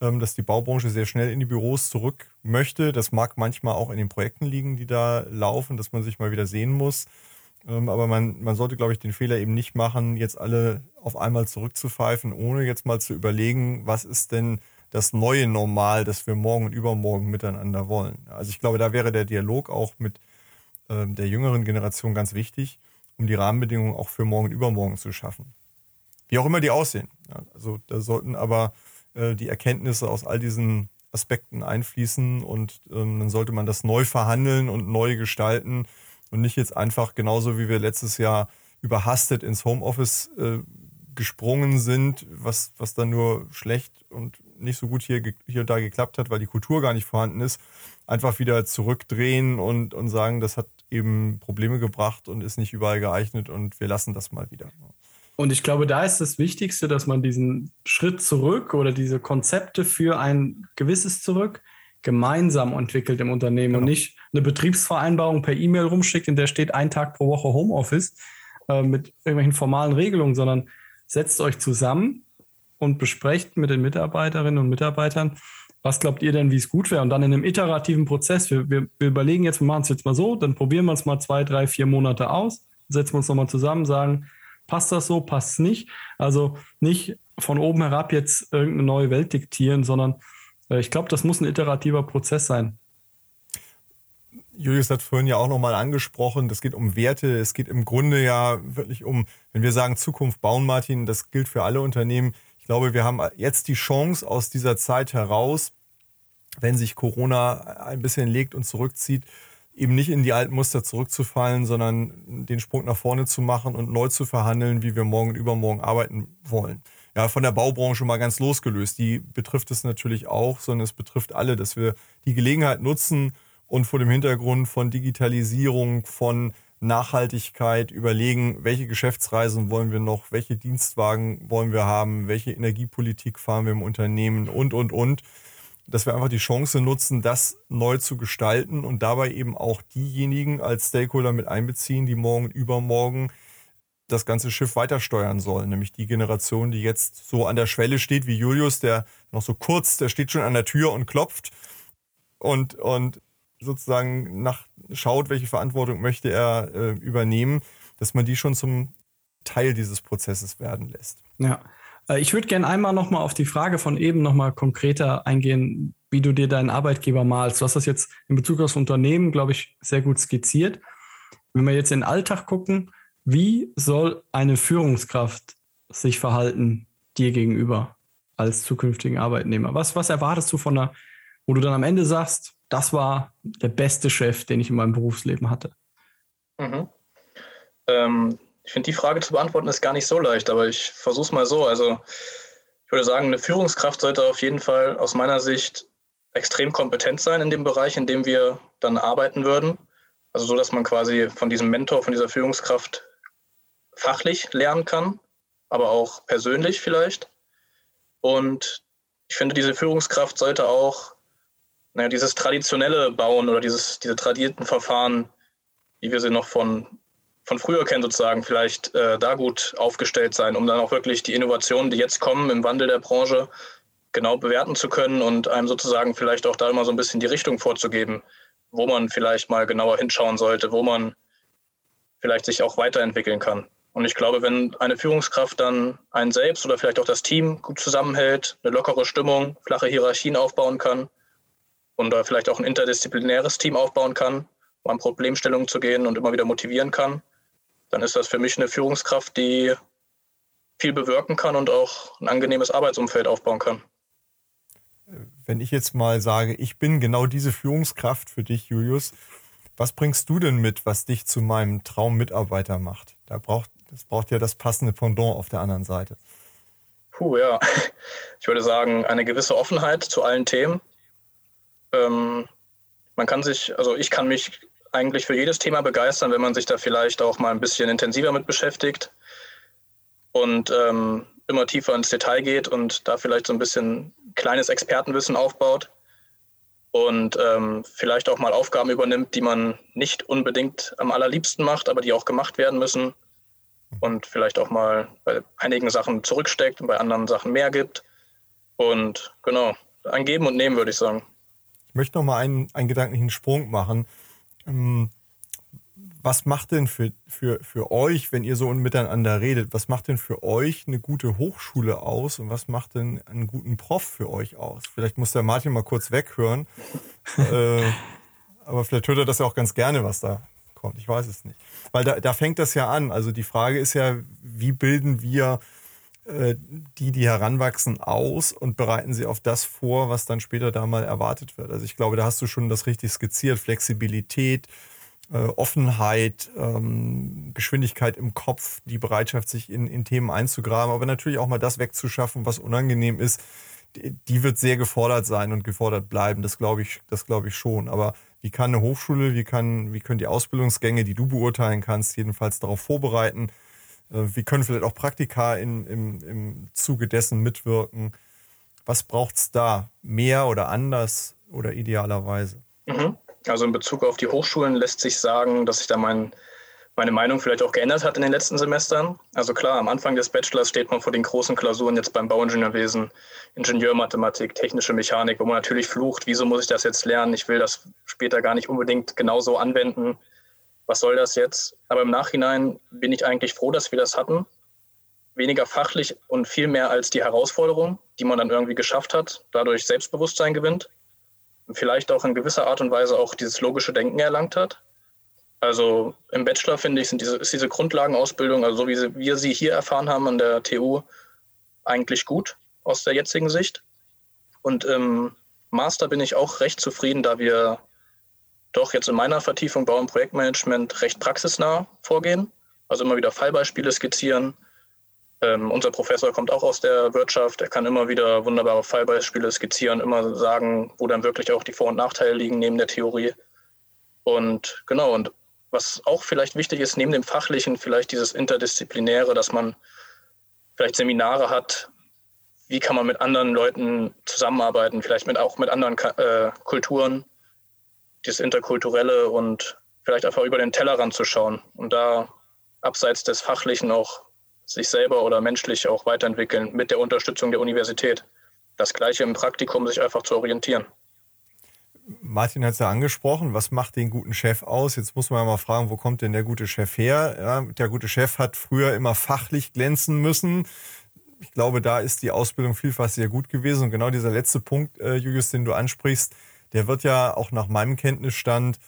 ähm, dass die Baubranche sehr schnell in die Büros zurück möchte. Das mag manchmal auch in den Projekten liegen, die da laufen, dass man sich mal wieder sehen muss. Ähm, aber man, man sollte, glaube ich, den Fehler eben nicht machen, jetzt alle auf einmal zurückzupfeifen, ohne jetzt mal zu überlegen, was ist denn das neue Normal, das wir morgen und übermorgen miteinander wollen. Also ich glaube, da wäre der Dialog auch mit ähm, der jüngeren Generation ganz wichtig, um die Rahmenbedingungen auch für morgen und übermorgen zu schaffen. Wie auch immer die aussehen. Also da sollten aber äh, die Erkenntnisse aus all diesen Aspekten einfließen und ähm, dann sollte man das neu verhandeln und neu gestalten und nicht jetzt einfach genauso wie wir letztes Jahr überhastet ins Homeoffice äh, gesprungen sind, was, was dann nur schlecht und nicht so gut hier, hier und da geklappt hat, weil die Kultur gar nicht vorhanden ist, einfach wieder zurückdrehen und, und sagen, das hat eben Probleme gebracht und ist nicht überall geeignet und wir lassen das mal wieder. Und ich glaube, da ist das Wichtigste, dass man diesen Schritt zurück oder diese Konzepte für ein gewisses Zurück gemeinsam entwickelt im Unternehmen genau. und nicht eine Betriebsvereinbarung per E-Mail rumschickt, in der steht ein Tag pro Woche Homeoffice äh, mit irgendwelchen formalen Regelungen, sondern setzt euch zusammen und besprecht mit den Mitarbeiterinnen und Mitarbeitern, was glaubt ihr denn, wie es gut wäre? Und dann in einem iterativen Prozess, wir, wir, wir überlegen jetzt, wir machen es jetzt mal so, dann probieren wir es mal zwei, drei, vier Monate aus, setzen wir uns nochmal zusammen, sagen, passt das so, passt es nicht? Also nicht von oben herab jetzt irgendeine neue Welt diktieren, sondern äh, ich glaube, das muss ein iterativer Prozess sein. Julius hat vorhin ja auch nochmal angesprochen, das geht um Werte, es geht im Grunde ja wirklich um, wenn wir sagen Zukunft bauen, Martin, das gilt für alle Unternehmen. Ich glaube, wir haben jetzt die Chance aus dieser Zeit heraus, wenn sich Corona ein bisschen legt und zurückzieht, eben nicht in die alten Muster zurückzufallen, sondern den Sprung nach vorne zu machen und neu zu verhandeln, wie wir morgen und übermorgen arbeiten wollen ja, von der Baubranche mal ganz losgelöst. Die betrifft es natürlich auch, sondern es betrifft alle, dass wir die Gelegenheit nutzen und vor dem Hintergrund von Digitalisierung, von Nachhaltigkeit überlegen, welche Geschäftsreisen wollen wir noch, welche Dienstwagen wollen wir haben, welche Energiepolitik fahren wir im Unternehmen und, und, und. dass wir einfach die Chance nutzen, das neu zu gestalten und dabei eben auch diejenigen als Stakeholder mit einbeziehen, die morgen und übermorgen das ganze Schiff weiter steuern sollen, nämlich die Generation, die jetzt so an der Schwelle steht wie Julius, der noch so kurz, der steht schon an der Tür und klopft und, und sozusagen nach, schaut, welche Verantwortung möchte er äh, übernehmen, dass man die schon zum Teil dieses Prozesses werden lässt. Ja, äh, ich würde gerne einmal nochmal auf die Frage von eben nochmal konkreter eingehen, wie du dir deinen Arbeitgeber malst. Du hast das jetzt in Bezug aufs Unternehmen, glaube ich, sehr gut skizziert. Wenn wir jetzt in den Alltag gucken, wie soll eine Führungskraft sich verhalten dir gegenüber als zukünftigen Arbeitnehmer? Was, was erwartest du von einer, wo du dann am Ende sagst, das war der beste Chef, den ich in meinem Berufsleben hatte? Mhm. Ähm, ich finde, die Frage zu beantworten ist gar nicht so leicht, aber ich versuche es mal so. Also ich würde sagen, eine Führungskraft sollte auf jeden Fall aus meiner Sicht extrem kompetent sein in dem Bereich, in dem wir dann arbeiten würden. Also so, dass man quasi von diesem Mentor, von dieser Führungskraft fachlich lernen kann, aber auch persönlich vielleicht. Und ich finde, diese Führungskraft sollte auch naja, dieses traditionelle Bauen oder dieses, diese tradierten Verfahren, wie wir sie noch von, von früher kennen, sozusagen, vielleicht äh, da gut aufgestellt sein, um dann auch wirklich die Innovationen, die jetzt kommen im Wandel der Branche, genau bewerten zu können und einem sozusagen vielleicht auch da immer so ein bisschen die Richtung vorzugeben, wo man vielleicht mal genauer hinschauen sollte, wo man vielleicht sich auch weiterentwickeln kann. Und ich glaube, wenn eine Führungskraft dann einen selbst oder vielleicht auch das Team gut zusammenhält, eine lockere Stimmung, flache Hierarchien aufbauen kann und da vielleicht auch ein interdisziplinäres Team aufbauen kann, um an Problemstellungen zu gehen und immer wieder motivieren kann, dann ist das für mich eine Führungskraft, die viel bewirken kann und auch ein angenehmes Arbeitsumfeld aufbauen kann. Wenn ich jetzt mal sage, ich bin genau diese Führungskraft für dich, Julius, was bringst du denn mit, was dich zu meinem Traummitarbeiter macht? Da braucht das braucht ja das passende Pendant auf der anderen Seite. Puh, ja. [laughs] Ich würde sagen, eine gewisse Offenheit zu allen Themen. Ähm, man kann sich, also ich kann mich eigentlich für jedes Thema begeistern, wenn man sich da vielleicht auch mal ein bisschen intensiver mit beschäftigt und ähm, immer tiefer ins Detail geht und da vielleicht so ein bisschen kleines Expertenwissen aufbaut und ähm, vielleicht auch mal Aufgaben übernimmt, die man nicht unbedingt am allerliebsten macht, aber die auch gemacht werden müssen und vielleicht auch mal bei einigen Sachen zurücksteckt und bei anderen Sachen mehr gibt. Und genau, ein Geben und Nehmen, würde ich sagen. Ich möchte noch mal einen, einen gedanklichen Sprung machen. Ähm, was macht denn für, für, für euch, wenn ihr so miteinander redet, was macht denn für euch eine gute Hochschule aus und was macht denn einen guten Prof für euch aus? Vielleicht muss der Martin mal kurz weghören. [laughs] äh, aber vielleicht hört er das ja auch ganz gerne, was da kommt. Ich weiß es nicht. Weil da, da fängt das ja an. Also die Frage ist ja, wie bilden wir die, die heranwachsen, aus und bereiten sie auf das vor, was dann später da mal erwartet wird. Also ich glaube, da hast du schon das richtig skizziert. Flexibilität, äh, Offenheit, ähm, Geschwindigkeit im Kopf, die Bereitschaft, sich in, in Themen einzugraben, aber natürlich auch mal das wegzuschaffen, was unangenehm ist. Die, die wird sehr gefordert sein und gefordert bleiben. Das glaube ich, das glaube ich schon. Aber wie kann eine Hochschule, wie, kann, wie können die Ausbildungsgänge, die du beurteilen kannst, jedenfalls darauf vorbereiten? Äh, wie können vielleicht auch Praktika in, im, im Zuge dessen mitwirken? Was braucht es da? Mehr oder anders oder idealerweise? Mhm. Also in Bezug auf die Hochschulen lässt sich sagen, dass sich da mein meine Meinung vielleicht auch geändert hat in den letzten Semestern. Also klar, am Anfang des Bachelors steht man vor den großen Klausuren jetzt beim Bauingenieurwesen, Ingenieurmathematik, technische Mechanik, wo man natürlich flucht, wieso muss ich das jetzt lernen? Ich will das später gar nicht unbedingt genauso anwenden. Was soll das jetzt? Aber im Nachhinein bin ich eigentlich froh, dass wir das hatten. Weniger fachlich und viel mehr als die Herausforderung, die man dann irgendwie geschafft hat, dadurch Selbstbewusstsein gewinnt und vielleicht auch in gewisser Art und Weise auch dieses logische Denken erlangt hat also im Bachelor, finde ich, sind diese, ist diese Grundlagenausbildung, also so wie sie, wir sie hier erfahren haben an der TU, eigentlich gut aus der jetzigen Sicht. Und im Master bin ich auch recht zufrieden, da wir doch jetzt in meiner Vertiefung Bau- und Projektmanagement recht praxisnah vorgehen. Also immer wieder Fallbeispiele skizzieren. Ähm, unser Professor kommt auch aus der Wirtschaft. Er kann immer wieder wunderbare Fallbeispiele skizzieren, immer sagen, wo dann wirklich auch die Vor- und Nachteile liegen neben der Theorie. Und genau, und was auch vielleicht wichtig ist, neben dem Fachlichen vielleicht dieses Interdisziplinäre, dass man vielleicht Seminare hat wie kann man mit anderen Leuten zusammenarbeiten, vielleicht mit, auch mit anderen äh, Kulturen, das Interkulturelle und vielleicht einfach über den Tellerrand zu schauen und da abseits des Fachlichen auch sich selber oder menschlich auch weiterentwickeln mit der Unterstützung der Universität. Das gleiche im Praktikum, sich einfach zu orientieren. Martin hat es ja angesprochen, was macht den guten Chef aus? Jetzt muss man ja mal fragen, wo kommt denn der gute Chef her? Ja, der gute Chef hat früher immer fachlich glänzen müssen. Ich glaube, da ist die Ausbildung vielfach sehr gut gewesen. Und genau dieser letzte Punkt, äh, Julius, den du ansprichst, der wird ja auch nach meinem Kenntnisstand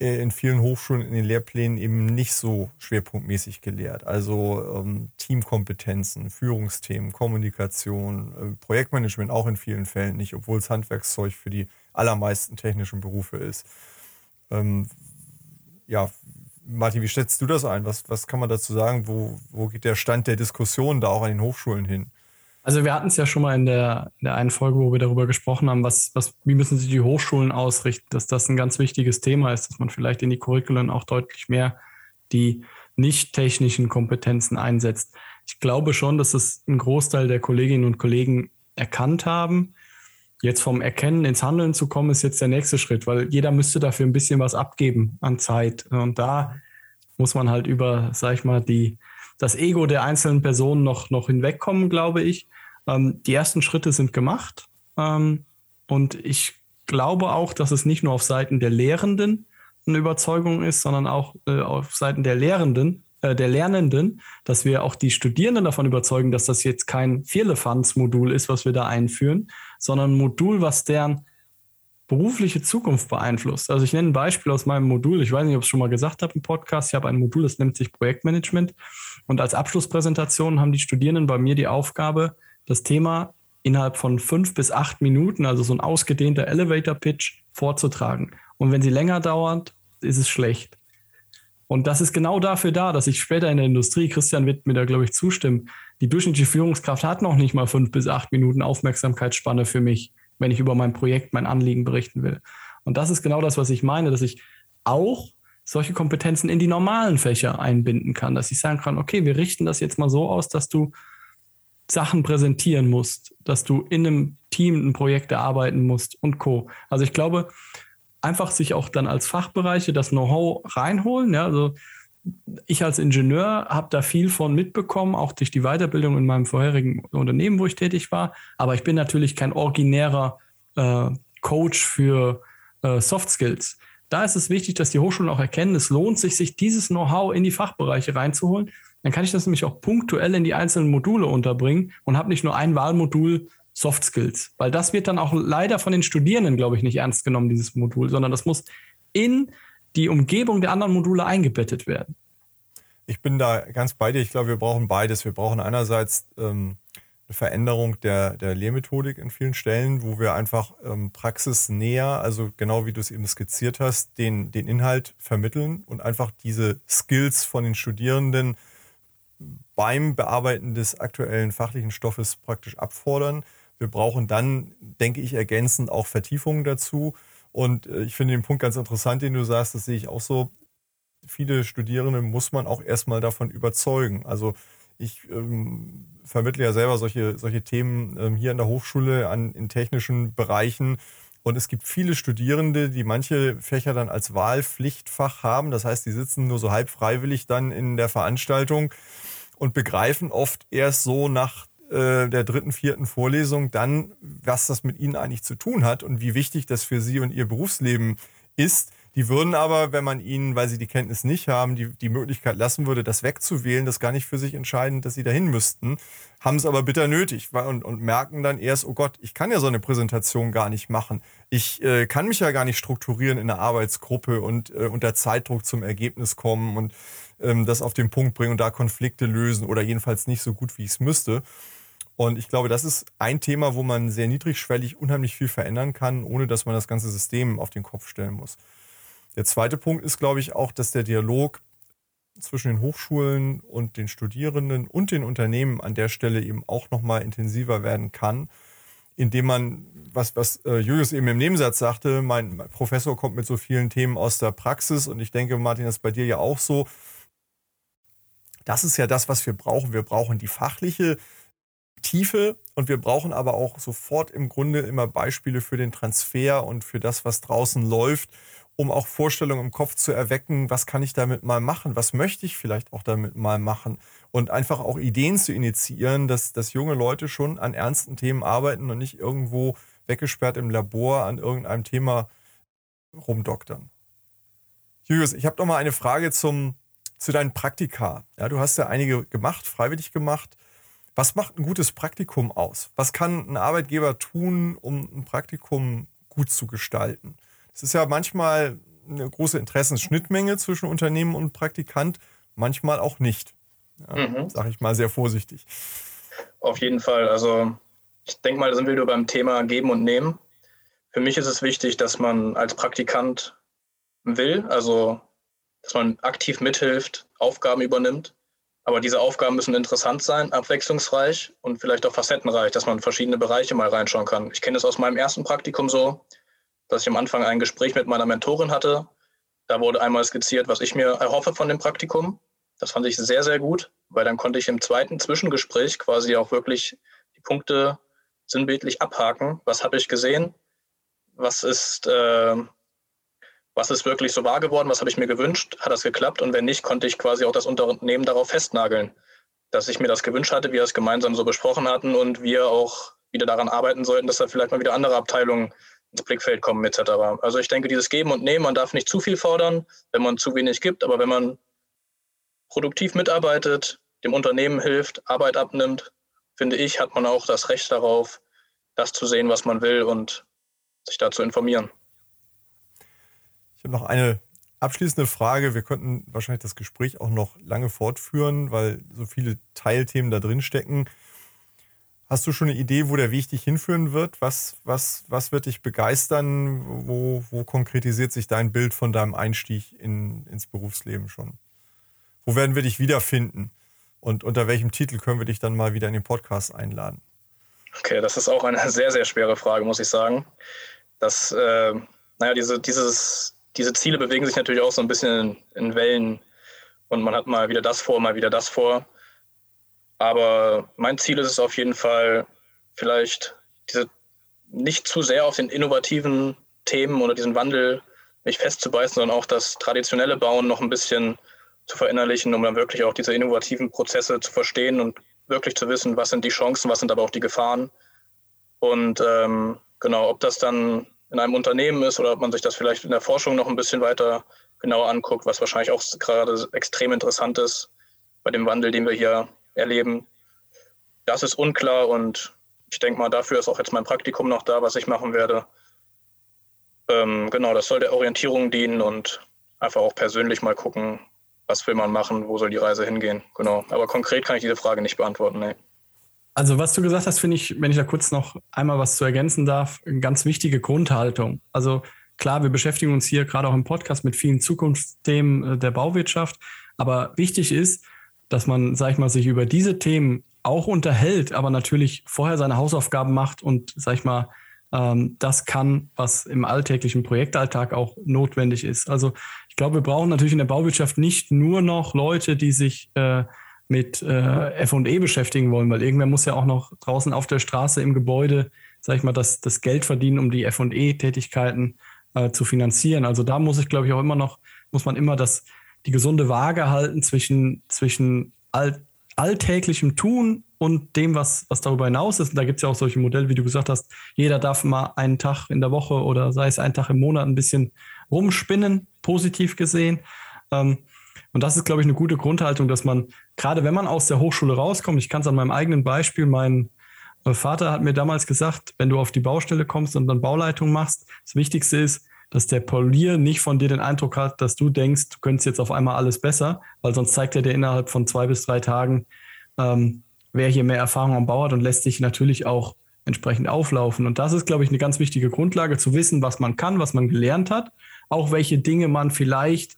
äh, in vielen Hochschulen in den Lehrplänen eben nicht so schwerpunktmäßig gelehrt. Also ähm, Teamkompetenzen, Führungsthemen, Kommunikation, äh, Projektmanagement auch in vielen Fällen nicht, obwohl es Handwerkszeug für die allermeisten technischen Berufe ist. Ähm, ja, Martin, wie schätzt du das ein? Was, was kann man dazu sagen? Wo, wo geht der Stand der Diskussion da auch an den Hochschulen hin? Also wir hatten es ja schon mal in der, in der einen Folge, wo wir darüber gesprochen haben, was, was, wie müssen sich die Hochschulen ausrichten, dass das ein ganz wichtiges Thema ist, dass man vielleicht in die Curriculum auch deutlich mehr die nicht technischen Kompetenzen einsetzt. Ich glaube schon, dass es ein Großteil der Kolleginnen und Kollegen erkannt haben. Jetzt vom Erkennen ins Handeln zu kommen, ist jetzt der nächste Schritt, weil jeder müsste dafür ein bisschen was abgeben an Zeit. Und da muss man halt über, sag ich mal, die, das Ego der einzelnen Personen noch, noch hinwegkommen, glaube ich. Ähm, die ersten Schritte sind gemacht. Ähm, und ich glaube auch, dass es nicht nur auf Seiten der Lehrenden eine Überzeugung ist, sondern auch äh, auf Seiten der Lehrenden äh, der Lernenden, dass wir auch die Studierenden davon überzeugen, dass das jetzt kein Vierlefanz-Modul ist, was wir da einführen, sondern ein Modul, was deren berufliche Zukunft beeinflusst. Also ich nenne ein Beispiel aus meinem Modul. Ich weiß nicht, ob ich es schon mal gesagt habe im Podcast. Ich habe ein Modul, das nennt sich Projektmanagement. Und als Abschlusspräsentation haben die Studierenden bei mir die Aufgabe, das Thema innerhalb von fünf bis acht Minuten, also so ein ausgedehnter Elevator-Pitch, vorzutragen. Und wenn sie länger dauert, ist es schlecht. Und das ist genau dafür da, dass ich später in der Industrie, Christian wird mir da, glaube ich, zustimmen, die durchschnittliche Führungskraft hat noch nicht mal fünf bis acht Minuten Aufmerksamkeitsspanne für mich, wenn ich über mein Projekt, mein Anliegen berichten will. Und das ist genau das, was ich meine, dass ich auch solche Kompetenzen in die normalen Fächer einbinden kann, dass ich sagen kann, okay, wir richten das jetzt mal so aus, dass du Sachen präsentieren musst, dass du in einem Team ein Projekt erarbeiten musst und Co. Also ich glaube, einfach sich auch dann als Fachbereiche das Know-how reinholen. Ja, also ich als Ingenieur habe da viel von mitbekommen, auch durch die Weiterbildung in meinem vorherigen Unternehmen, wo ich tätig war. Aber ich bin natürlich kein originärer äh, Coach für äh, Soft Skills. Da ist es wichtig, dass die Hochschulen auch erkennen, es lohnt sich, sich dieses Know-how in die Fachbereiche reinzuholen. Dann kann ich das nämlich auch punktuell in die einzelnen Module unterbringen und habe nicht nur ein Wahlmodul Soft Skills, weil das wird dann auch leider von den Studierenden, glaube ich, nicht ernst genommen, dieses Modul, sondern das muss in die Umgebung der anderen Module eingebettet werden. Ich bin da ganz bei dir. Ich glaube, wir brauchen beides. Wir brauchen einerseits ähm, eine Veränderung der, der Lehrmethodik in vielen Stellen, wo wir einfach ähm, praxisnäher, also genau wie du es eben skizziert hast, den, den Inhalt vermitteln und einfach diese Skills von den Studierenden beim Bearbeiten des aktuellen fachlichen Stoffes praktisch abfordern. Wir brauchen dann, denke ich, ergänzend auch Vertiefungen dazu. Und äh, ich finde den Punkt ganz interessant, den du sagst, das sehe ich auch so. Viele Studierende muss man auch erstmal davon überzeugen. Also ich ähm, vermittle ja selber solche, solche Themen ähm, hier an der Hochschule an, in technischen Bereichen. Und es gibt viele Studierende, die manche Fächer dann als Wahlpflichtfach haben. Das heißt, die sitzen nur so halb freiwillig dann in der Veranstaltung und begreifen oft erst so nach äh, der dritten, vierten Vorlesung dann, was das mit ihnen eigentlich zu tun hat und wie wichtig das für sie und ihr Berufsleben ist. Die würden aber, wenn man ihnen, weil sie die Kenntnis nicht haben, die, die Möglichkeit lassen würde, das wegzuwählen, das gar nicht für sich entscheiden, dass sie dahin müssten, haben es aber bitter nötig und, und merken dann erst, oh Gott, ich kann ja so eine Präsentation gar nicht machen. Ich äh, kann mich ja gar nicht strukturieren in einer Arbeitsgruppe und äh, unter Zeitdruck zum Ergebnis kommen und ähm, das auf den Punkt bringen und da Konflikte lösen oder jedenfalls nicht so gut, wie ich es müsste. Und ich glaube, das ist ein Thema, wo man sehr niedrigschwellig unheimlich viel verändern kann, ohne dass man das ganze System auf den Kopf stellen muss. Der zweite Punkt ist, glaube ich, auch, dass der Dialog zwischen den Hochschulen und den Studierenden und den Unternehmen an der Stelle eben auch nochmal intensiver werden kann, indem man, was, was äh, Julius eben im Nebensatz sagte, mein Professor kommt mit so vielen Themen aus der Praxis und ich denke, Martin, das ist bei dir ja auch so. Das ist ja das, was wir brauchen. Wir brauchen die fachliche Tiefe und wir brauchen aber auch sofort im Grunde immer Beispiele für den Transfer und für das, was draußen läuft, um auch Vorstellungen im Kopf zu erwecken, was kann ich damit mal machen, was möchte ich vielleicht auch damit mal machen und einfach auch Ideen zu initiieren, dass, dass junge Leute schon an ernsten Themen arbeiten und nicht irgendwo weggesperrt im Labor an irgendeinem Thema rumdoktern. Julius, ich habe noch mal eine Frage zum, zu deinen Praktika. Ja, du hast ja einige gemacht, freiwillig gemacht. Was macht ein gutes Praktikum aus? Was kann ein Arbeitgeber tun, um ein Praktikum gut zu gestalten? Es ist ja manchmal eine große Interessensschnittmenge zwischen Unternehmen und Praktikant, manchmal auch nicht. Ja, mhm. Sage ich mal sehr vorsichtig. Auf jeden Fall. Also ich denke mal, da sind wir nur beim Thema Geben und Nehmen. Für mich ist es wichtig, dass man als Praktikant will, also dass man aktiv mithilft, Aufgaben übernimmt. Aber diese Aufgaben müssen interessant sein, abwechslungsreich und vielleicht auch facettenreich, dass man verschiedene Bereiche mal reinschauen kann. Ich kenne es aus meinem ersten Praktikum so, dass ich am Anfang ein Gespräch mit meiner Mentorin hatte. Da wurde einmal skizziert, was ich mir erhoffe von dem Praktikum. Das fand ich sehr, sehr gut, weil dann konnte ich im zweiten Zwischengespräch quasi auch wirklich die Punkte sinnbildlich abhaken. Was habe ich gesehen? Was ist, äh, was ist wirklich so wahr geworden? Was habe ich mir gewünscht? Hat das geklappt? Und wenn nicht, konnte ich quasi auch das Unternehmen darauf festnageln, dass ich mir das gewünscht hatte, wir es gemeinsam so besprochen hatten und wir auch wieder daran arbeiten sollten, dass da vielleicht mal wieder andere Abteilungen ins Blickfeld kommen etc. Also ich denke, dieses Geben und Nehmen, man darf nicht zu viel fordern, wenn man zu wenig gibt, aber wenn man produktiv mitarbeitet, dem Unternehmen hilft, Arbeit abnimmt, finde ich, hat man auch das Recht darauf, das zu sehen, was man will und sich da zu informieren. Ich habe noch eine abschließende Frage. Wir könnten wahrscheinlich das Gespräch auch noch lange fortführen, weil so viele Teilthemen da drin stecken. Hast du schon eine Idee, wo der Weg dich hinführen wird? Was, was, was wird dich begeistern? Wo, wo konkretisiert sich dein Bild von deinem Einstieg in, ins Berufsleben schon? Wo werden wir dich wiederfinden? Und unter welchem Titel können wir dich dann mal wieder in den Podcast einladen? Okay, das ist auch eine [laughs] sehr, sehr schwere Frage, muss ich sagen. Das, äh, naja, diese, dieses, diese Ziele bewegen sich natürlich auch so ein bisschen in, Wellen und man hat mal wieder das vor, mal wieder das vor. Aber mein Ziel ist es auf jeden Fall, vielleicht diese nicht zu sehr auf den innovativen Themen oder diesen Wandel mich festzubeißen, sondern auch das traditionelle Bauen noch ein bisschen zu verinnerlichen, um dann wirklich auch diese innovativen Prozesse zu verstehen und wirklich zu wissen, was sind die Chancen, was sind aber auch die Gefahren. Und ähm, genau, ob das dann in einem Unternehmen ist oder ob man sich das vielleicht in der Forschung noch ein bisschen weiter genauer anguckt, was wahrscheinlich auch gerade extrem interessant ist bei dem Wandel, den wir hier erleben. Das ist unklar und ich denke mal, dafür ist auch jetzt mein Praktikum noch da, was ich machen werde. Ähm, genau, das soll der Orientierung dienen und einfach auch persönlich mal gucken, was will man machen, wo soll die Reise hingehen. Genau. Aber konkret kann ich diese Frage nicht beantworten. Nee. Also was du gesagt hast, finde ich, wenn ich da kurz noch einmal was zu ergänzen darf, eine ganz wichtige Grundhaltung. Also klar, wir beschäftigen uns hier gerade auch im Podcast mit vielen Zukunftsthemen äh, der Bauwirtschaft. Aber wichtig ist, dass man, sag ich mal, sich über diese Themen auch unterhält, aber natürlich vorher seine Hausaufgaben macht und, sag ich mal, ähm, das kann, was im alltäglichen Projektalltag auch notwendig ist. Also ich glaube, wir brauchen natürlich in der Bauwirtschaft nicht nur noch Leute, die sich äh, mit äh, FE beschäftigen wollen, weil irgendwer muss ja auch noch draußen auf der Straße im Gebäude, sag ich mal, das, das Geld verdienen, um die FE-Tätigkeiten äh, zu finanzieren. Also da muss ich, glaube ich, auch immer noch, muss man immer das, die gesunde Waage halten zwischen, zwischen all, alltäglichem Tun und dem, was, was darüber hinaus ist. Und da gibt es ja auch solche Modelle, wie du gesagt hast, jeder darf mal einen Tag in der Woche oder sei es einen Tag im Monat ein bisschen rumspinnen, positiv gesehen. Ähm, und das ist, glaube ich, eine gute Grundhaltung, dass man, gerade wenn man aus der Hochschule rauskommt, ich kann es an meinem eigenen Beispiel, mein äh, Vater hat mir damals gesagt, wenn du auf die Baustelle kommst und dann Bauleitung machst, das Wichtigste ist, dass der Polier nicht von dir den Eindruck hat, dass du denkst, du könntest jetzt auf einmal alles besser, weil sonst zeigt er dir innerhalb von zwei bis drei Tagen, ähm, wer hier mehr Erfahrung am Bau hat und lässt sich natürlich auch entsprechend auflaufen. Und das ist, glaube ich, eine ganz wichtige Grundlage, zu wissen, was man kann, was man gelernt hat, auch welche Dinge man vielleicht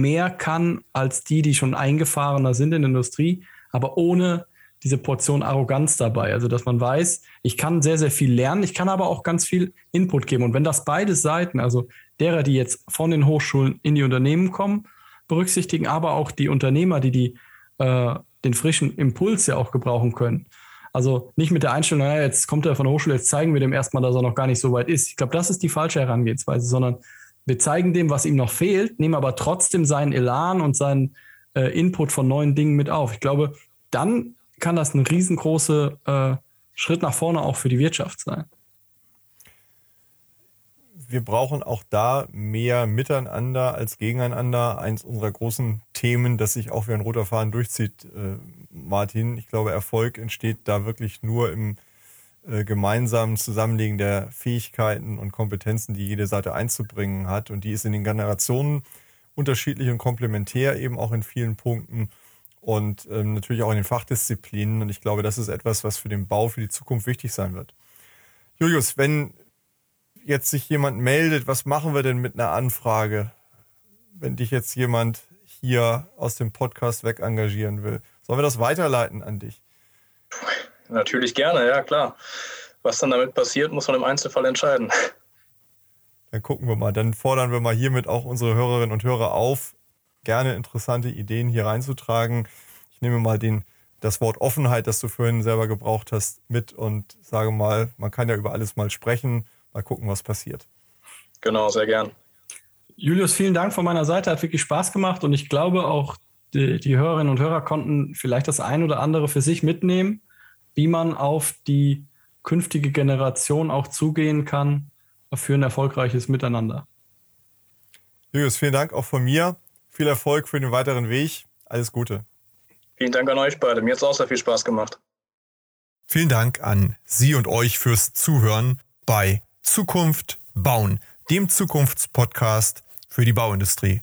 mehr kann als die, die schon eingefahrener sind in der Industrie, aber ohne diese Portion Arroganz dabei. Also, dass man weiß, ich kann sehr, sehr viel lernen, ich kann aber auch ganz viel Input geben. Und wenn das beide Seiten, also derer, die jetzt von den Hochschulen in die Unternehmen kommen, berücksichtigen, aber auch die Unternehmer, die, die äh, den frischen Impuls ja auch gebrauchen können, Also nicht mit der Einstellung, naja, jetzt kommt er von der Hochschule, jetzt zeigen wir dem erstmal, dass er noch gar nicht so weit ist. Ich glaube, das ist die falsche Herangehensweise, sondern wir zeigen dem, was ihm noch fehlt, nehmen aber trotzdem seinen Elan und seinen äh, Input von neuen Dingen mit auf. Ich glaube, dann kann das ein riesengroßer äh, Schritt nach vorne auch für die Wirtschaft sein wir brauchen auch da mehr Miteinander als gegeneinander. Eins unserer großen Themen, das sich auch wie ein roter Faden durchzieht, äh, Martin. Ich glaube, Erfolg entsteht da wirklich nur im äh, gemeinsamen Zusammenlegen der Fähigkeiten und Kompetenzen, die jede Seite einzubringen hat. Und die ist in den Generationen unterschiedlich und komplementär, eben auch in vielen Punkten und ähm, natürlich auch in den Fachdisziplinen. Und ich glaube, das ist etwas, was für den Bau für die Zukunft wichtig sein wird. Julius, wenn jetzt sich jemand meldet, was machen wir denn mit einer Anfrage, wenn dich jetzt jemand hier aus dem Podcast weg engagieren will? Sollen wir das weiterleiten an dich? Natürlich gerne, ja klar. Was dann damit passiert, muss man im Einzelfall entscheiden. Dann gucken wir mal. Dann fordern wir mal hiermit auch unsere Hörerinnen und Hörer auf, gerne interessante Ideen hier reinzutragen. Ich nehme mal den, das Wort Offenheit, das du vorhin selber gebraucht hast, mit und sage mal, man kann ja über alles mal sprechen mal gucken, was passiert. Genau, sehr gern. Julius, vielen Dank von meiner Seite. Hat wirklich Spaß gemacht und ich glaube auch, die, die Hörerinnen und Hörer konnten vielleicht das ein oder andere für sich mitnehmen, wie man auf die künftige Generation auch zugehen kann für ein erfolgreiches Miteinander. Julius, vielen Dank auch von mir. Viel Erfolg für den weiteren Weg. Alles Gute. Vielen Dank an euch beide. Mir hat es auch sehr viel Spaß gemacht. Vielen Dank an Sie und euch fürs Zuhören bei Zukunft bauen, dem Zukunftspodcast für die Bauindustrie.